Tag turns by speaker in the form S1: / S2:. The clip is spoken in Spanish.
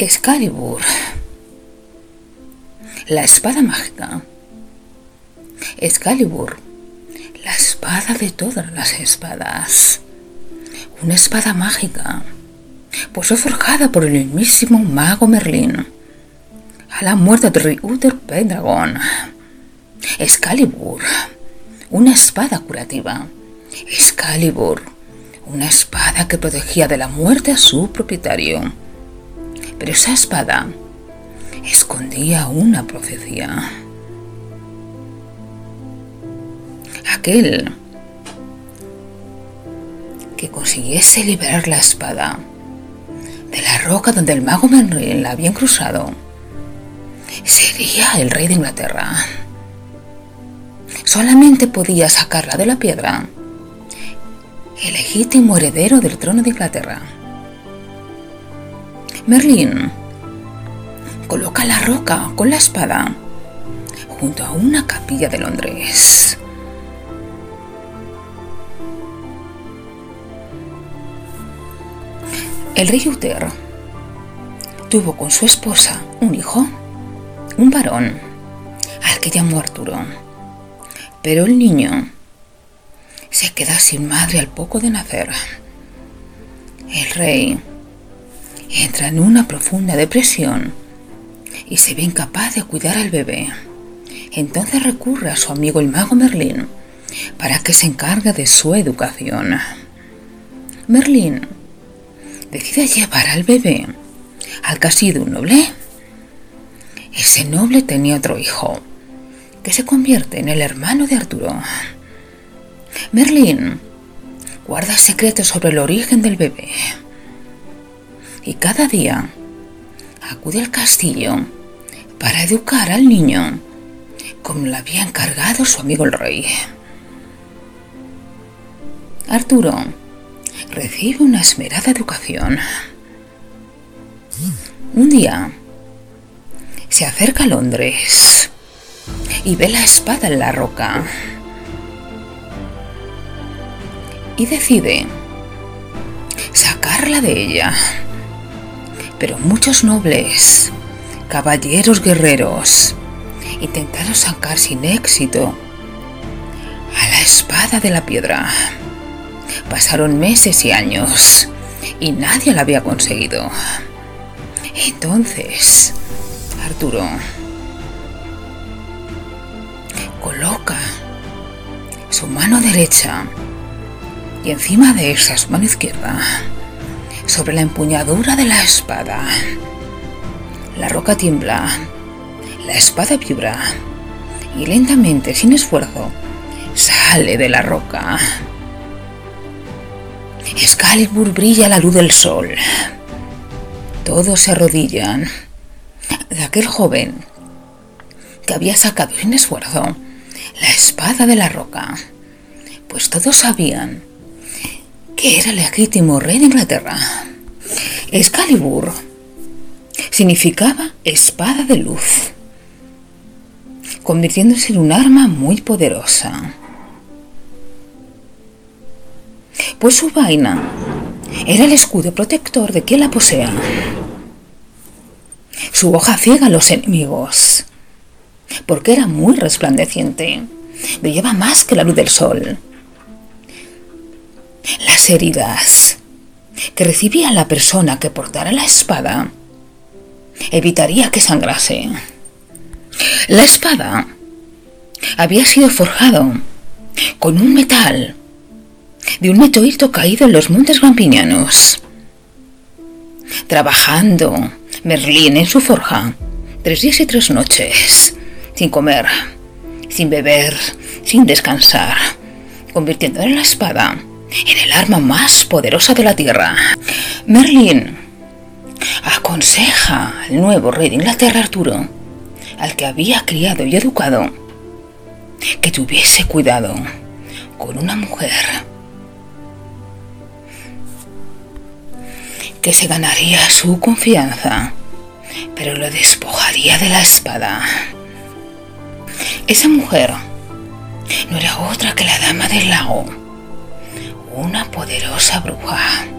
S1: Excalibur. La espada mágica. Excalibur. La espada de todas las espadas. Una espada mágica. Pues fue forjada por el mismísimo mago Merlín. A la muerte de Uther Pendragon. Excalibur. Una espada curativa. Excalibur. Una espada que protegía de la muerte a su propietario pero esa espada escondía una profecía. Aquel que consiguiese liberar la espada de la roca donde el mago Merlin la había cruzado sería el rey de Inglaterra. Solamente podía sacarla de la piedra el legítimo heredero del trono de Inglaterra. Merlín coloca la roca con la espada junto a una capilla de Londres. El rey Uther tuvo con su esposa un hijo, un varón, al que llamó Arturo. Pero el niño se queda sin madre al poco de nacer. El rey entra en una profunda depresión y se ve incapaz de cuidar al bebé. Entonces recurre a su amigo el mago Merlín para que se encargue de su educación. Merlín decide llevar al bebé al castillo de un noble. Ese noble tenía otro hijo, que se convierte en el hermano de Arturo. Merlín guarda secretos sobre el origen del bebé y cada día acude al castillo para educar al niño como le había encargado su amigo el rey. Arturo recibe una esmerada educación. Un día se acerca a Londres y ve la espada en la roca y decide sacarla de ella pero muchos nobles, caballeros guerreros, intentaron sacar sin éxito a la espada de la piedra. Pasaron meses y años y nadie la había conseguido. Entonces, Arturo coloca su mano derecha y encima de esa su mano izquierda sobre la empuñadura de la espada. La roca tiembla, la espada vibra y lentamente, sin esfuerzo, sale de la roca. Excalibur brilla a la luz del sol. Todos se arrodillan. De aquel joven que había sacado sin esfuerzo la espada de la roca, pues todos sabían que era legítimo rey de Inglaterra. Excalibur significaba espada de luz, convirtiéndose en un arma muy poderosa. Pues su vaina era el escudo protector de quien la posea. Su hoja ciega a los enemigos, porque era muy resplandeciente, brillaba más que la luz del sol las heridas que recibía la persona que portara la espada evitaría que sangrase. La espada había sido forjado con un metal de un meteorito caído en los montes grampiñanos. Trabajando Merlín en su forja tres días y tres noches, sin comer, sin beber, sin descansar, convirtiendo en la espada en el arma más poderosa de la Tierra. Merlin aconseja al nuevo rey de Inglaterra, Arturo, al que había criado y educado, que tuviese cuidado con una mujer que se ganaría su confianza, pero lo despojaría de la espada. Esa mujer no era otra que la dama del lago una poderosa bruja